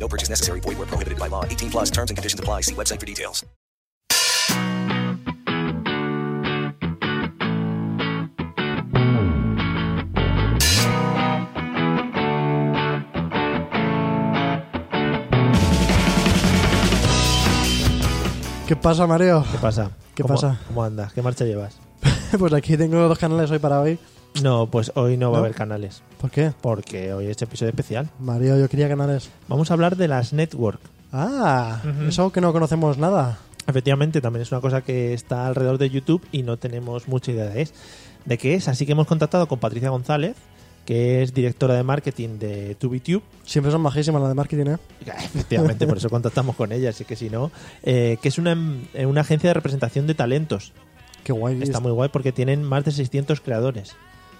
No purchase necessary. Void where prohibited by law. 18 plus terms and conditions apply. See website for details. ¿Qué pasa, Mario? ¿Qué pasa? ¿Qué ¿Cómo- pasa? ¿Cómo andas? ¿Qué marcha llevas? pues aquí tengo dos canales hoy para hoy. No, pues hoy no va a ¿No? haber canales, ¿Por qué? porque hoy es episodio especial. Mario, yo quería canales. Vamos a hablar de las network. Ah, Ujú. eso que no conocemos nada. Efectivamente, también es una cosa que está alrededor de YouTube y no tenemos mucha idea de, es, de qué es. Así que hemos contactado con Patricia González, que es directora de marketing de TubiTube. Siempre son majísimas las de marketing, ¿eh? Efectivamente, por eso contactamos con ella, así que si no, eh, que es una, em- una agencia de representación de talentos. Qué guay. Está muy guay porque tienen más de 600 creadores.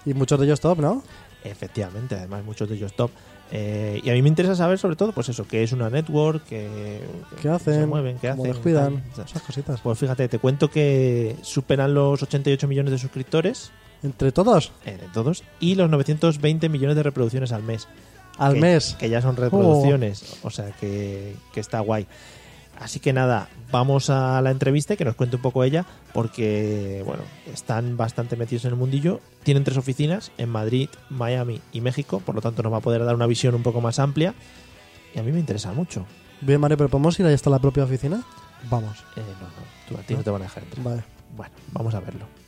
Y muchos de ellos top, ¿no? Efectivamente, además muchos de ellos top. Eh, y a mí me interesa saber sobre todo, pues eso, qué es una network, qué, ¿Qué hacen? se mueven, qué ¿Cómo hacen. descuidan? tal. Esas cositas. Pues fíjate, te cuento que superan los 88 millones de suscriptores, ¿Entre todos? de todos, y los 920 millones de reproducciones al mes. Al que- mes. Que ya son reproducciones, o sea que, que está guay. Así que nada, vamos a la entrevista y que nos cuente un poco ella, porque, bueno, están bastante metidos en el mundillo. Tienen tres oficinas, en Madrid, Miami y México, por lo tanto nos va a poder dar una visión un poco más amplia. Y a mí me interesa mucho. Bien, Mario, pero ¿podemos ir ahí hasta la propia oficina? Vamos. Eh, no, no, tú, a ti no te van a dejar entrar. Vale. Bueno, vamos a verlo.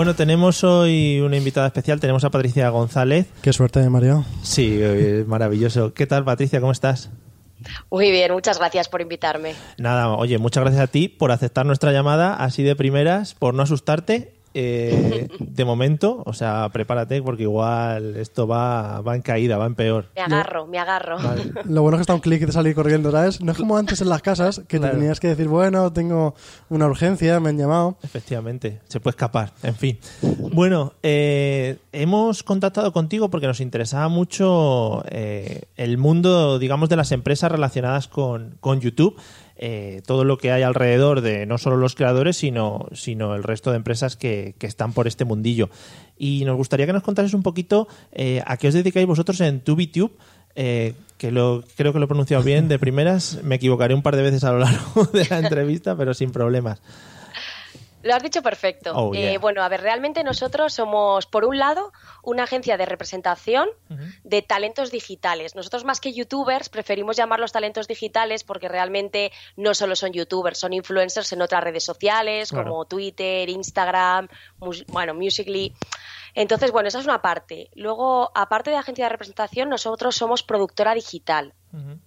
Bueno, tenemos hoy una invitada especial, tenemos a Patricia González. Qué suerte, Mario. Sí, eh, maravilloso. ¿Qué tal, Patricia? ¿Cómo estás? Muy bien, muchas gracias por invitarme. Nada, oye, muchas gracias a ti por aceptar nuestra llamada así de primeras, por no asustarte. Eh, de momento, o sea, prepárate porque igual esto va, va en caída, va en peor. Me agarro, me agarro. Vale. Lo bueno es que está un clic de salir corriendo, ¿sabes? No es como antes en las casas, que Claro. te tenías que decir, bueno, tengo una urgencia, me han llamado. Efectivamente, se puede escapar, en fin. Bueno, eh, hemos contactado contigo porque nos interesaba mucho eh, el mundo, digamos, de las empresas relacionadas con, con YouTube, eh, todo lo que hay alrededor de no solo los creadores, sino, sino el resto de empresas que, que están por este mundillo. Y nos gustaría que nos contases un poquito eh, a qué os dedicáis vosotros en TubiTube. Eh, que lo, creo que lo he pronunciado bien de primeras, me equivocaré un par de veces a lo largo de la entrevista, pero sin problemas. Lo has dicho perfecto. Oh, Eh, bueno, a ver, realmente nosotros somos, por un lado, una agencia de representación de talentos digitales. Nosotros más que youtubers preferimos llamarlos talentos digitales porque realmente no solo son youtubers, son influencers en otras redes sociales Claro. como Twitter, Instagram, bueno, Musical.ly. Entonces, bueno, esa es una parte. Luego, aparte de agencia de representación, nosotros somos productora digital.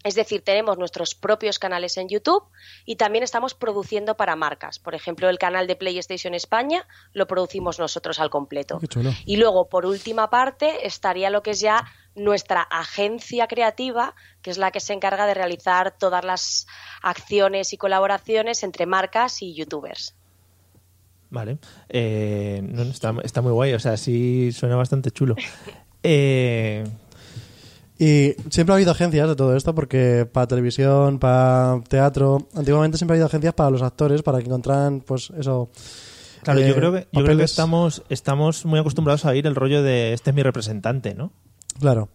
Es decir, tenemos nuestros propios canales en YouTube y también estamos produciendo para marcas. Por ejemplo, el canal de PlayStation España lo producimos nosotros al completo. Y luego, por última parte, estaría lo que es ya nuestra agencia creativa, que es la que se encarga de realizar todas las acciones y colaboraciones entre marcas y youtubers. Vale. Eh, no, no, está, está muy guay, o sea, sí suena bastante chulo. Eh, Y siempre ha habido agencias de todo esto, porque para televisión, para teatro, antiguamente siempre ha habido agencias para los actores, para que encontraran, pues eso. claro, eh, yo creo que, yo creo que estamos, estamos muy acostumbrados a oír el rollo de este es mi representante, ¿no? Claro.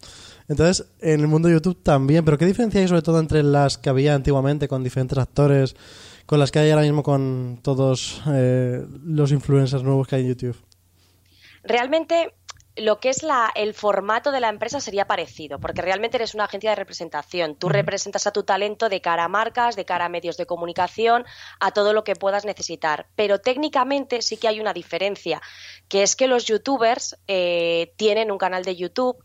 Entonces, en el mundo de YouTube también, pero ¿qué diferencia hay sobre todo entre las que había antiguamente con diferentes actores, con las que hay ahora mismo con todos eh, los influencers nuevos que hay en YouTube? Realmente lo que es la, el formato de la empresa sería parecido, porque realmente eres una agencia de representación. Tú representas a tu talento de cara a marcas, de cara a medios de comunicación, a todo lo que puedas necesitar. Pero técnicamente sí que hay una diferencia, que es que los youtubers eh, tienen un canal de YouTube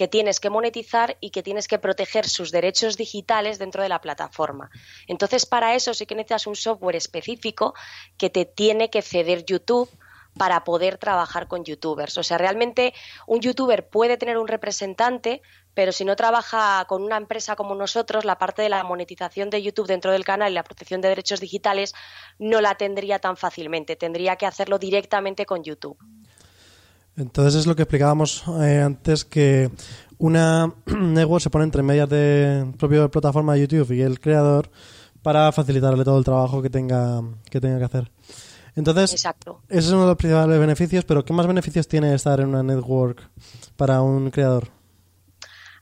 que tienes que monetizar y que tienes que proteger sus derechos digitales dentro de la plataforma. Entonces, para eso sí que necesitas un software específico que te tiene que ceder YouTube para poder trabajar con youtubers. O sea, realmente un youtuber puede tener un representante, pero si no trabaja con una empresa como nosotros, la parte de la monetización de YouTube dentro del canal y la protección de derechos digitales no la tendría tan fácilmente. Tendría que hacerlo directamente con YouTube. Entonces es lo que explicábamos eh, antes que una network se pone entre medias de propio plataforma de YouTube y el creador para facilitarle todo el trabajo que tenga que tenga que hacer. Entonces, Exacto. ese es uno de los principales beneficios, pero ¿qué más beneficios tiene estar en una network para un creador?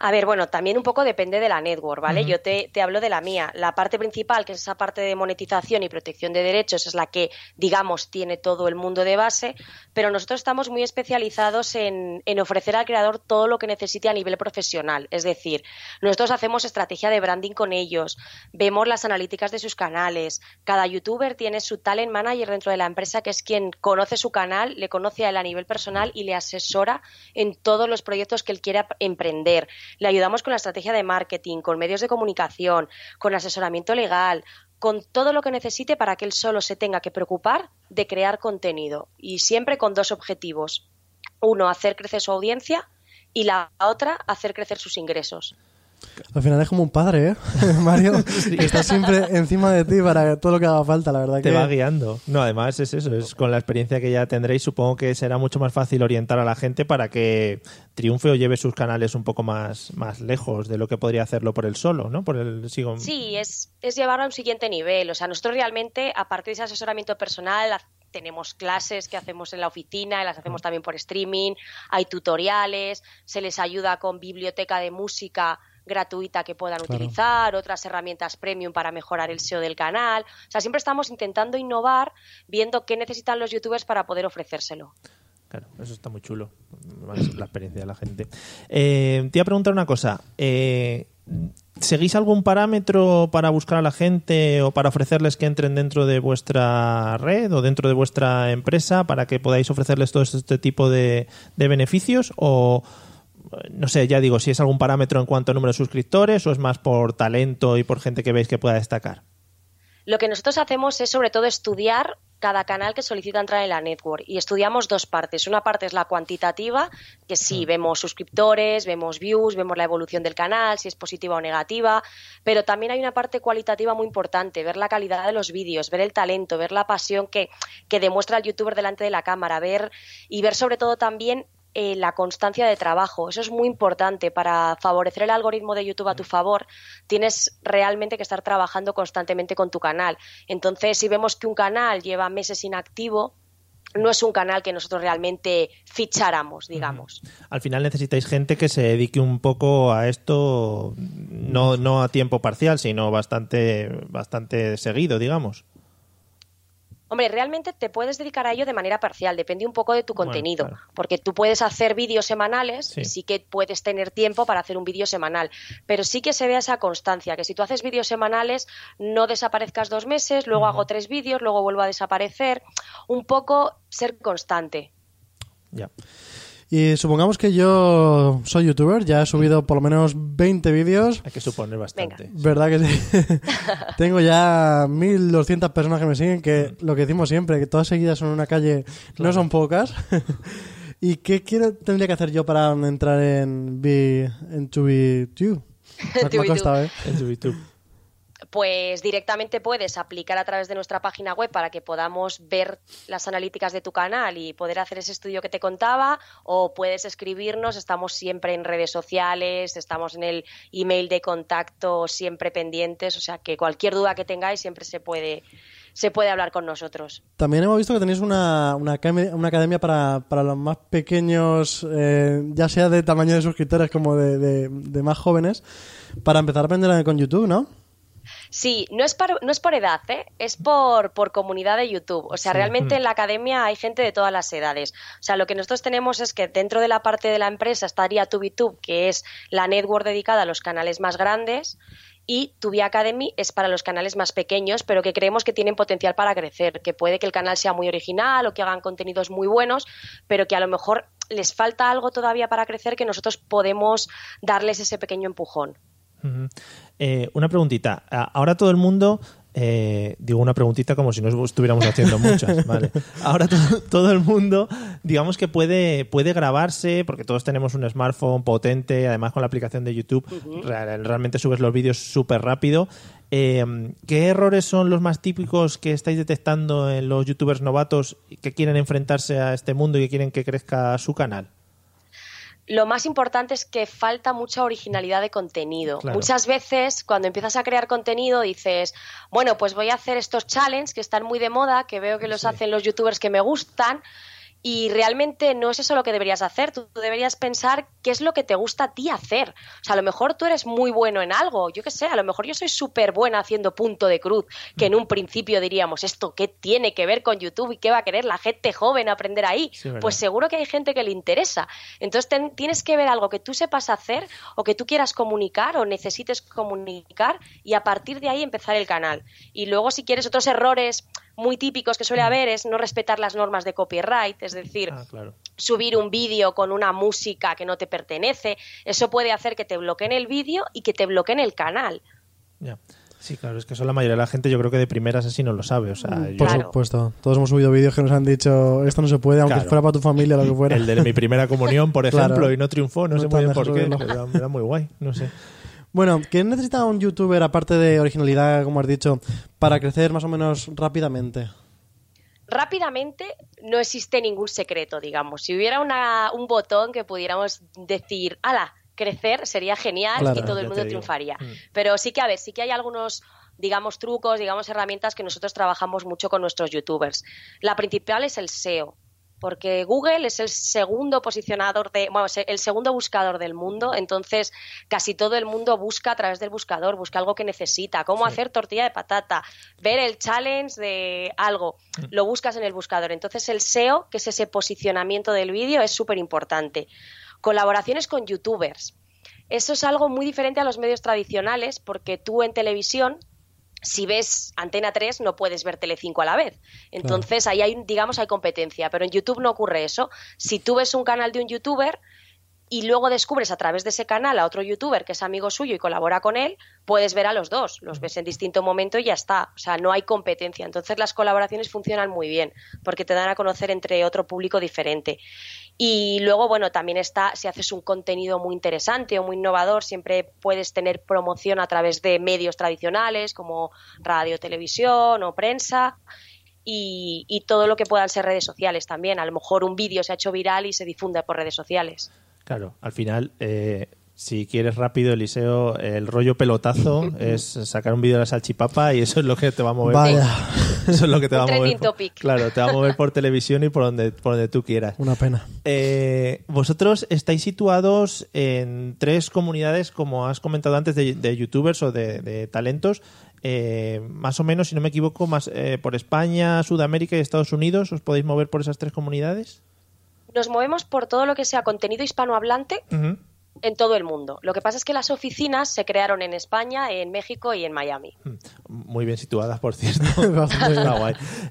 A ver, bueno, también un poco depende de la network, ¿vale? Yo te, te, hablo de la mía. La parte principal, que es esa parte de monetización y protección de derechos, es la que, digamos, tiene todo el mundo de base, pero nosotros estamos muy especializados en, en ofrecer al creador todo lo que necesite a nivel profesional. Es decir, nosotros hacemos estrategia de branding con ellos, vemos las analíticas de sus canales. Cada youtuber tiene su talent manager dentro de la empresa, que es quien conoce su canal, le conoce a él a nivel personal y le asesora en todos los proyectos que él quiera emprender le ayudamos con la estrategia de marketing, con medios de comunicación, con asesoramiento legal, con todo lo que necesite para que él solo se tenga que preocupar de crear contenido y siempre con dos objetivos. Uno, hacer crecer su audiencia y la otra, hacer crecer sus ingresos. Al final es como un padre, ¿eh? Mario, sí. que está siempre encima de ti para todo lo que haga falta, la verdad. Te que... va guiando. No, además es eso, es con la experiencia que ya tendréis, supongo que será mucho más fácil orientar a la gente para que triunfe o lleve sus canales un poco más, más lejos de lo que podría hacerlo por él solo, ¿no? Por el sigo... Sí, es, es llevarlo a un siguiente nivel. O sea, nosotros realmente, a partir de ese asesoramiento personal, tenemos clases que hacemos en la oficina, las hacemos también por streaming, hay tutoriales, se les ayuda con biblioteca de música gratuita que puedan claro. utilizar, otras herramientas premium para mejorar el SEO del canal. O sea, siempre estamos intentando innovar, viendo qué necesitan los youtubers para poder ofrecérselo. Claro, eso está muy chulo. La experiencia de la gente. Eh, te iba a preguntar una cosa. Eh, ¿Seguís algún parámetro para buscar a la gente o para ofrecerles que entren dentro de vuestra red o dentro de vuestra empresa para que podáis ofrecerles todo este tipo de, de beneficios? ¿O, no sé, ya digo, si es algún parámetro en cuanto a número de suscriptores o es más por talento y por gente que veis que pueda destacar? Lo que nosotros hacemos es sobre todo estudiar cada canal que solicita entrar en la network y estudiamos dos partes. Una parte es la cuantitativa, que sí, vemos suscriptores, vemos views, vemos la evolución del canal, si es positiva o negativa, pero también hay una parte cualitativa muy importante, ver la calidad de los vídeos, ver el talento, ver la pasión que, que demuestra el youtuber delante de la cámara, ver y ver sobre todo también eh, la constancia de trabajo. Eso es muy importante para favorecer el algoritmo de YouTube a tu favor. Tienes realmente que estar trabajando constantemente con tu canal. Entonces, si vemos que un canal lleva meses inactivo, no es un canal que nosotros realmente ficháramos, digamos. Al final necesitáis gente que se dedique un poco a esto, no, no a tiempo parcial, sino bastante, bastante seguido, digamos. Hombre, realmente te puedes dedicar a ello de manera parcial, depende un poco de tu contenido, bueno, claro. porque tú puedes hacer vídeos semanales sí. y sí que puedes tener tiempo para hacer un vídeo semanal, pero sí que se vea esa constancia, que si tú haces vídeos semanales no desaparezcas dos meses, luego uh -huh. hago tres vídeos, luego vuelvo a desaparecer, un poco ser constante. Ya. Y supongamos que yo soy youtuber, ya he subido por lo menos 20 vídeos. Hay que suponer bastante. Venga. ¿Verdad que sí? Tengo ya 1200 personas que me siguen, que lo que decimos siempre, que todas seguidas son en una calle, claro. no son pocas. ¿Y qué quiero, tendría que hacer yo para entrar en, B, en TubiTube? Me, me costado, ¿eh? En TubiTube pues directamente puedes aplicar a través de nuestra página web para que podamos ver las analíticas de tu canal y poder hacer ese estudio que te contaba o puedes escribirnos, estamos siempre en redes sociales, estamos en el email de contacto siempre pendientes, o sea que cualquier duda que tengáis siempre se puede se puede hablar con nosotros. También hemos visto que tenéis una, una, academia para, para, los más pequeños, eh, ya sea de tamaño de suscriptores como de, de, de más jóvenes, para empezar a aprender con YouTube, ¿no? Sí, no es, por, no es por edad, ¿eh? es por, por comunidad de YouTube. O sea, sí. realmente en la academia hay gente de todas las edades. O sea, lo que nosotros tenemos es que dentro de la parte de la empresa estaría TubiTube, que es la network dedicada a los canales más grandes, y Tubi Academy es para los canales más pequeños, pero que creemos que tienen potencial para crecer, que puede que el canal sea muy original o que hagan contenidos muy buenos, pero que a lo mejor les falta algo todavía para crecer que nosotros podemos darles ese pequeño empujón. Uh -huh. eh, una preguntita. Ahora todo el mundo Eh, digo una preguntita como si no estuviéramos haciendo muchas. Vale. Ahora todo, todo, el mundo, digamos que puede, puede grabarse, porque todos tenemos un smartphone potente, además con la aplicación de YouTube, realmente subes los vídeos súper rápido. Eh, ¿Qué errores son los más típicos que estáis detectando en los youtubers novatos que quieren enfrentarse a este mundo y que quieren que crezca su canal? Lo más importante es que falta mucha originalidad de contenido. Muchas veces cuando empiezas a crear contenido dices, bueno, pues voy a hacer estos challenges que están muy de moda, que veo que los hacen los youtubers que me gustan, y realmente no es eso lo que deberías hacer. Tú, deberías pensar qué es lo que te gusta a ti hacer. O sea, a lo mejor tú eres muy bueno en algo. Yo qué sé, a lo mejor yo soy súper buena haciendo punto de cruz, que en un principio diríamos, ¿esto qué tiene que ver con YouTube y qué va a querer la gente joven aprender ahí? pues seguro que hay gente que le interesa. Entonces tienes que ver algo que tú sepas hacer o que tú quieras comunicar o necesites comunicar y a partir de ahí empezar el canal. Y luego si quieres otros errores muy típicos que suele haber es no respetar las normas de copyright, es decir, ah, subir un vídeo con una música que no te pertenece. Eso puede hacer que te bloqueen el vídeo y que te bloqueen el canal. Ya. Sí, claro, es que eso la mayoría de la gente yo creo que de primeras así no lo sabe. O sea, mm, Por supuesto. Todos hemos subido vídeos que nos han dicho esto no se puede, aunque fuera para tu familia lo que fuera. El de mi primera comunión, por ejemplo, y no triunfó, no, sé muy bien por qué. Era muy guay, no sé. Bueno, ¿qué necesita un youtuber, aparte de originalidad, como has dicho, para crecer más o menos rápidamente? Rápidamente no existe ningún secreto, digamos. Si hubiera un botón que pudiéramos decir, ala, crecer sería genial y todo el mundo triunfaría. Mm. Pero sí que, a ver, sí que hay algunos digamos, trucos, digamos, herramientas que nosotros trabajamos mucho con nuestros youtubers. La principal es el SEO porque Google es el segundo posicionador de, bueno, el segundo buscador del mundo, entonces casi todo el mundo busca a través del buscador, busca algo que necesita, cómo hacer tortilla de patata, ver el challenge de algo, mm. lo buscas en el buscador. Entonces el SEO, que es ese posicionamiento del vídeo, es súper importante. Colaboraciones con youtubers. Eso es algo muy diferente a los medios tradicionales porque tú en televisión si ves Antena 3 no puedes ver Telecinco a la vez. Entonces ahí hay, digamos, hay competencia, pero en YouTube no ocurre eso. Si tú ves un canal de un youtuber y luego descubres a través de ese canal a otro youtuber que es amigo suyo y colabora con él, puedes ver a los dos, los ves en distinto momento y ya está. O sea, no hay competencia. Entonces las colaboraciones funcionan muy bien porque te dan a conocer entre otro público diferente. Y luego, bueno, también está, si haces un contenido muy interesante o muy innovador, siempre puedes tener promoción a través de medios tradicionales como radio, televisión o prensa. Y, y todo lo que puedan ser redes sociales también. A lo mejor un vídeo se ha hecho viral y se difunde por redes sociales. Claro, al final eh, si quieres rápido, Eliseo, el rollo pelotazo es sacar un vídeo de la salchipapa y eso es lo que te va a mover. Vaya. eso es lo que te va a mover. claro, te va a mover por televisión y por donde, por donde tú quieras. Una pena. Eh, vosotros estáis situados en tres comunidades, como has comentado antes, de, youtubers o de, talentos. Eh, más o menos, si no me equivoco, más eh, por España, Sudamérica y Estados Unidos. ¿Os podéis mover por esas tres comunidades? Nos movemos por todo lo que sea contenido hispanohablante en todo el mundo. Lo que pasa es que las oficinas se crearon en España, en México y en Miami. Muy bien situadas, por cierto.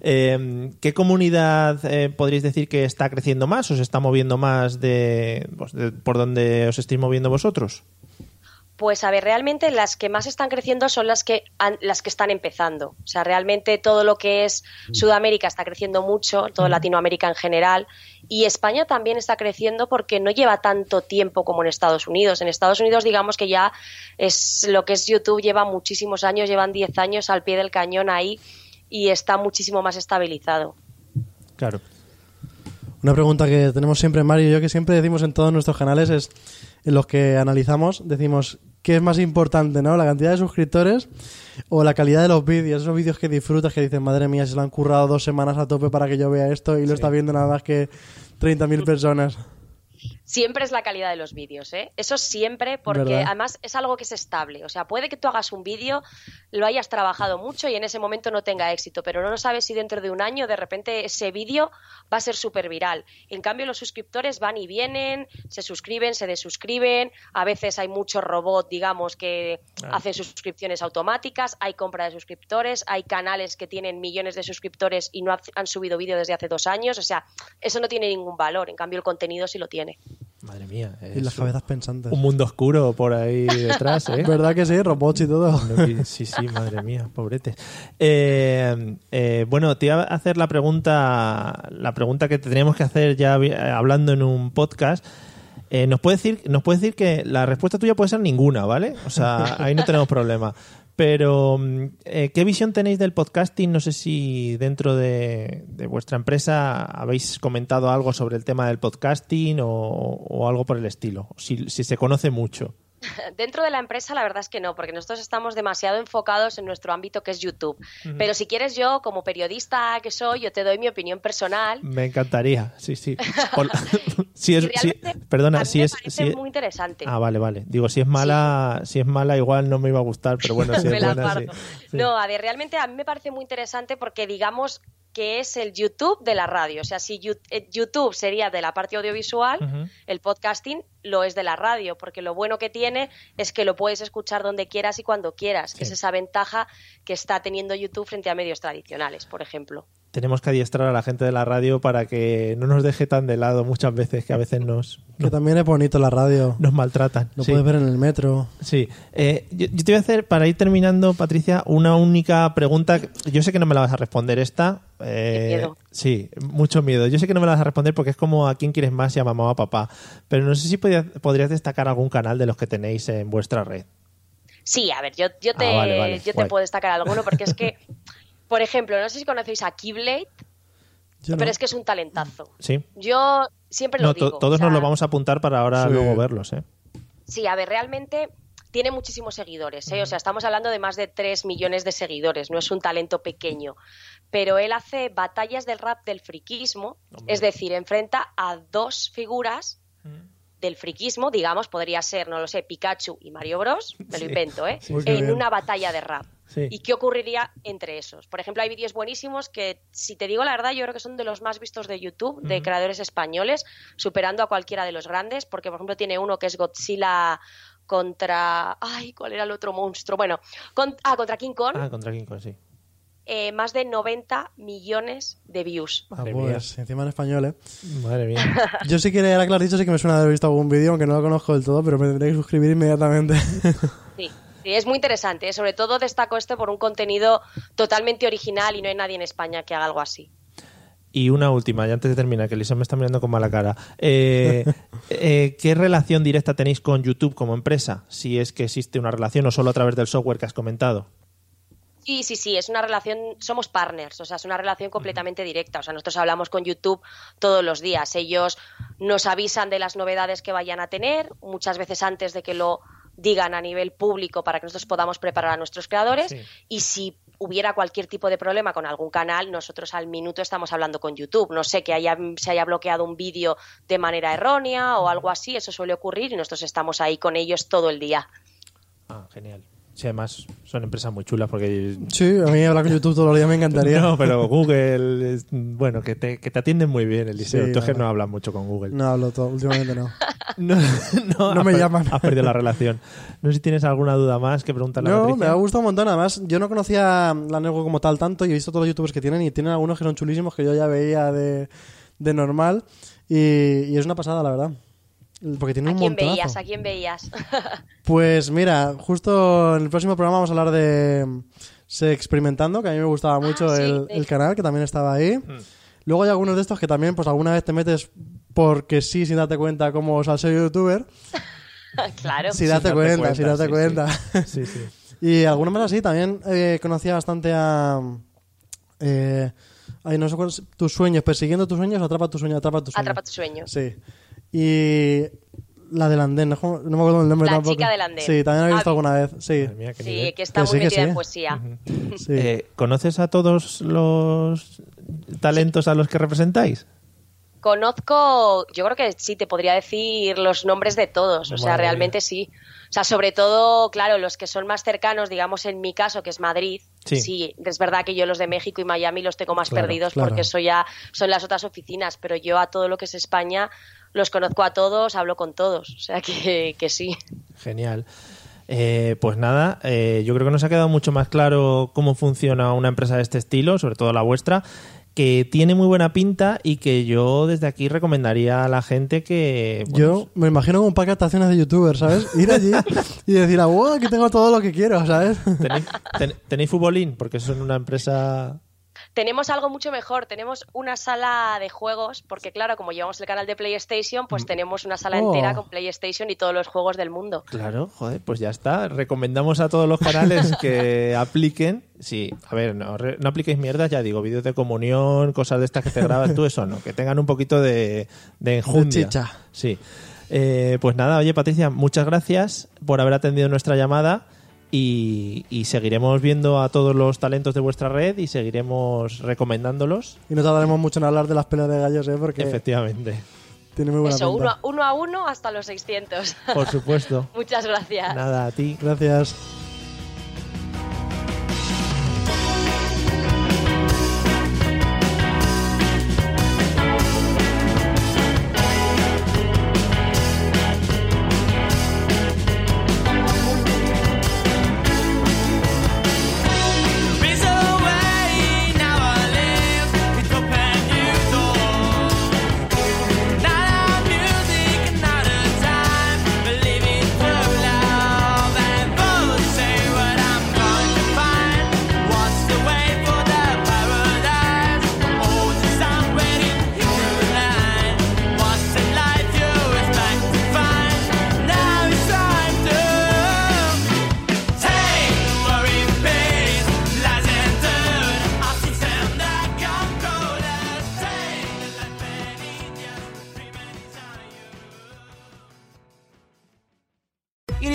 Em, ¿Qué comunidad eh, podríais decir que está creciendo más o se está moviendo más de, pues, de por donde os estéis moviendo vosotros? Pues a ver, realmente las que más están creciendo son las que las que están empezando. O sea, realmente todo lo que es Sudamérica está creciendo mucho, todo Latinoamérica en general, y España también está creciendo porque no lleva tanto tiempo como en Estados Unidos. En Estados Unidos, digamos que ya es lo que es YouTube lleva muchísimos años, llevan 10 años al pie del cañón ahí y está muchísimo más estabilizado. Claro. Una pregunta que tenemos siempre Mario y yo que siempre decimos en todos nuestros canales es en los que analizamos, decimos qué es más importante, ¿no? La cantidad de suscriptores o la calidad de los vídeos, esos vídeos que disfrutas que dices, madre mía, se lo han currado dos semanas a tope para que yo vea esto y lo está viendo nada más que 30.000 personas siempre es la calidad de los vídeos, ¿eh? Eso siempre, porque además es algo que es estable. O sea, puede que tú hagas un vídeo, lo hayas trabajado mucho y en ese momento no tenga éxito, pero no sabes si dentro de un año de repente ese vídeo va a ser súper viral. En cambio, los suscriptores van y vienen, se suscriben, se desuscriben, a veces hay muchos robots, digamos, que hacen suscripciones automáticas, hay compra de suscriptores, hay canales que tienen millones de suscriptores y no han subido vídeo desde hace dos años. O sea, eso no tiene ningún valor, en cambio el contenido sí lo tiene. Madre mía. Y las cabezas pensantes. Un mundo oscuro por ahí detrás, ¿eh? ¿Verdad que sí? Robots y todo. Sí, sí, madre mía, pobretes. Eh, eh, bueno, te iba a hacer la pregunta, la pregunta que teníamos que hacer ya hablando en un podcast. Eh, nos puede decir, nos puede decir que la respuesta tuya puede ser ninguna, ¿vale? O sea, ahí no tenemos problema. Pero, mm, eh, ¿qué visión tenéis del podcasting? No sé si dentro de, vuestra empresa habéis comentado algo sobre el tema del podcasting o, algo por el estilo. Si se conoce mucho. Dentro de la empresa, la verdad es que no, porque nosotros estamos demasiado enfocados en nuestro ámbito que es YouTube. Pero si quieres, yo, como periodista que soy, yo te doy mi opinión personal. Me encantaría, sí, sí. Por- si es, si- perdona, a mí si me es, parece si es- muy interesante. Ah, vale, vale. Digo, si es mala, si es mala igual no me iba a gustar, pero bueno, si es buena, sí. No, a ver, realmente a mí me parece muy interesante porque digamos que es el YouTube de la radio. O sea, si eh, YouTube sería de la parte audiovisual, el podcasting lo es de la radio, porque lo bueno que tiene es que lo puedes escuchar donde quieras y cuando quieras. Sí. Es esa ventaja que está teniendo YouTube frente a medios tradicionales, por ejemplo. Tenemos que adiestrar a la gente de la radio para que no nos deje tan de lado muchas veces, que a veces nos, Que también es bonito la radio. nos maltratan. Lo Sí. puedes ver en el metro. Sí, Eh, yo, yo te voy a hacer, para ir terminando, Patricia, una única pregunta. Yo sé que no me la vas a responder esta. eh, Qué miedo. Sí, mucho miedo. Yo sé que no me la vas a responder porque es como a quién quieres más y a mamá o a papá. Pero no sé si podías- podrías destacar algún canal de los que tenéis en vuestra red. Sí, a ver, yo, yo Ah, te, vale, vale, yo te puedo destacar alguno porque es que, por ejemplo, no sé si conocéis a Keyblade, Yo no. pero es que es un talentazo. Sí. Yo siempre lo No, to- digo. todos o sea, nos lo vamos a apuntar para ahora Sí. luego verlos, ¿eh? Sí, a ver, realmente tiene muchísimos seguidores, ¿eh? O sea, estamos hablando de más de 3 millones de seguidores, no es un talento pequeño. Pero él hace batallas del rap del friquismo, Hombre. es decir, enfrenta a dos figuras del friquismo, digamos, podría ser, no lo sé, Pikachu y Mario Bros, me Sí. lo invento, ¿eh? Sí. en Bien. una batalla de rap. Sí. ¿Y qué ocurriría entre esos? Por ejemplo, hay vídeos buenísimos que, si te digo la verdad, yo creo que son de los más vistos de YouTube, de creadores españoles, superando a cualquiera de los grandes, porque, por ejemplo, tiene uno que es Godzilla contra... Ay, ¿cuál era el otro monstruo? Bueno, con- ah, contra King Kong, Ah, contra King Kong, sí. eh, más de 90 millones de views. Ah, pues, encima en español, ¿eh? Madre mía. Yo sí que era claro dicho, sí que me suena de haber visto algún vídeo, aunque no lo conozco del todo, pero me tendré que suscribir inmediatamente. Sí. Sí, es muy interesante. ¿eh? Sobre todo destaco este por un contenido totalmente original y no hay nadie en España que haga algo así. Y una última, ya antes de terminar, que Lisa me está mirando con mala cara. Eh, eh, ¿Qué relación directa tenéis con YouTube como empresa? Si es que existe una relación o solo a través del software que has comentado. Sí, sí, sí, es una relación, somos partners, o sea, es una relación completamente directa. O sea, nosotros hablamos con YouTube todos los días. Ellos nos avisan de las novedades que vayan a tener, muchas veces antes de que lo digan a nivel público para que nosotros podamos preparar a nuestros creadores. Sí. Y si hubiera cualquier tipo de problema con algún canal, nosotros al minuto estamos hablando con YouTube. No sé que haya, se haya bloqueado un vídeo de manera errónea o algo así, eso suele ocurrir y nosotros estamos ahí con ellos todo el día. Ah, genial. Sí, además son empresas muy chulas porque... sí, a mí hablar con YouTube todos los días me encantaría. No, pero Google, es- bueno, que te, que te atienden muy bien, Eliseo. Sí, Tú es que no hablas mucho con Google. No hablo todo, últimamente no. No, no, No has me per- llaman. Has perdido la relación. No sé si tienes alguna duda más que preguntarle a No, Patricia. me ha gustado un montón. Además, yo no conocía la Nego como tal tanto y he visto todos los youtubers que tienen y tienen algunos que son chulísimos que yo ya veía de, de normal y, y es una pasada, la verdad. Porque tiene ¿A un quién montonazo. veías? ¿A quién veías? Pues mira, justo en el próximo programa vamos a hablar de Se Experimentando, que a mí me gustaba mucho Ah, sí, el, canal, que también estaba ahí. Mm. Luego hay algunos de estos que también, pues alguna vez te metes porque sí, sin darte cuenta como salseo youtuber. claro. Sin darte cuenta, sin darte sí, cuenta. Sí, sí. Y algunos más así, también eh, conocía bastante a... Eh, ay, no sé cuál es, tus sueños, persiguiendo tus sueños, atrapa tus sueños, atrapa tus sueños. Atrapa tus sueños. Sí. Y la del andén, no, no me acuerdo el nombre La tampoco. chica del andén. Sí, también la he visto Ah, alguna vez. Sí. Madre mía, qué Sí, nivel. que está Que muy sí, metida sí. en poesía. sí. Eh, ¿Conoces a todos los talentos a los que representáis? Conozco, yo creo que sí te podría decir los nombres de todos, o sea, Madre realmente sí. O sea, sobre todo, claro, los que son más cercanos, digamos en mi caso, que es Madrid, Sí. sí, es verdad que yo los de México y Miami los tengo más Claro, perdidos claro. porque eso ya son las otras oficinas, pero yo a todo lo que es España los conozco a todos, hablo con todos, o sea que, que sí. Genial. Eh, pues nada, eh, yo creo que nos ha quedado mucho más claro cómo funciona una empresa de este estilo, sobre todo la vuestra. que tiene muy buena pinta y que yo desde aquí recomendaría a la gente que... bueno, Yo me imagino como un pack de actuaciones de youtubers, ¿sabes? Ir allí y decir, ah, wow, aquí tengo todo lo que quiero, ¿sabes? ¿Tenéis, ten- tenéis futbolín? Porque son una empresa... Tenemos algo mucho mejor, tenemos una sala de juegos, porque claro, como llevamos el canal de PlayStation, pues tenemos una sala Oh. entera con PlayStation y todos los juegos del mundo. Claro, joder, pues ya está. Recomendamos a todos los canales que apliquen. Sí, a ver, no, re- no apliquéis mierdas, ya digo, vídeos de comunión, cosas de estas que te grabas tú, eso no, que tengan un poquito de, de enjundia. chicha. Sí. Eh, pues nada, oye Patricia, muchas gracias por haber atendido nuestra llamada y, y seguiremos viendo a todos los talentos de vuestra red y seguiremos recomendándolos. Y no tardaremos mucho en hablar de las peleas de gallos, ¿eh? Porque Efectivamente, tiene muy buena Eso, uno, a- uno a uno hasta los 600. por supuesto. Muchas gracias. Nada, a ti. Gracias.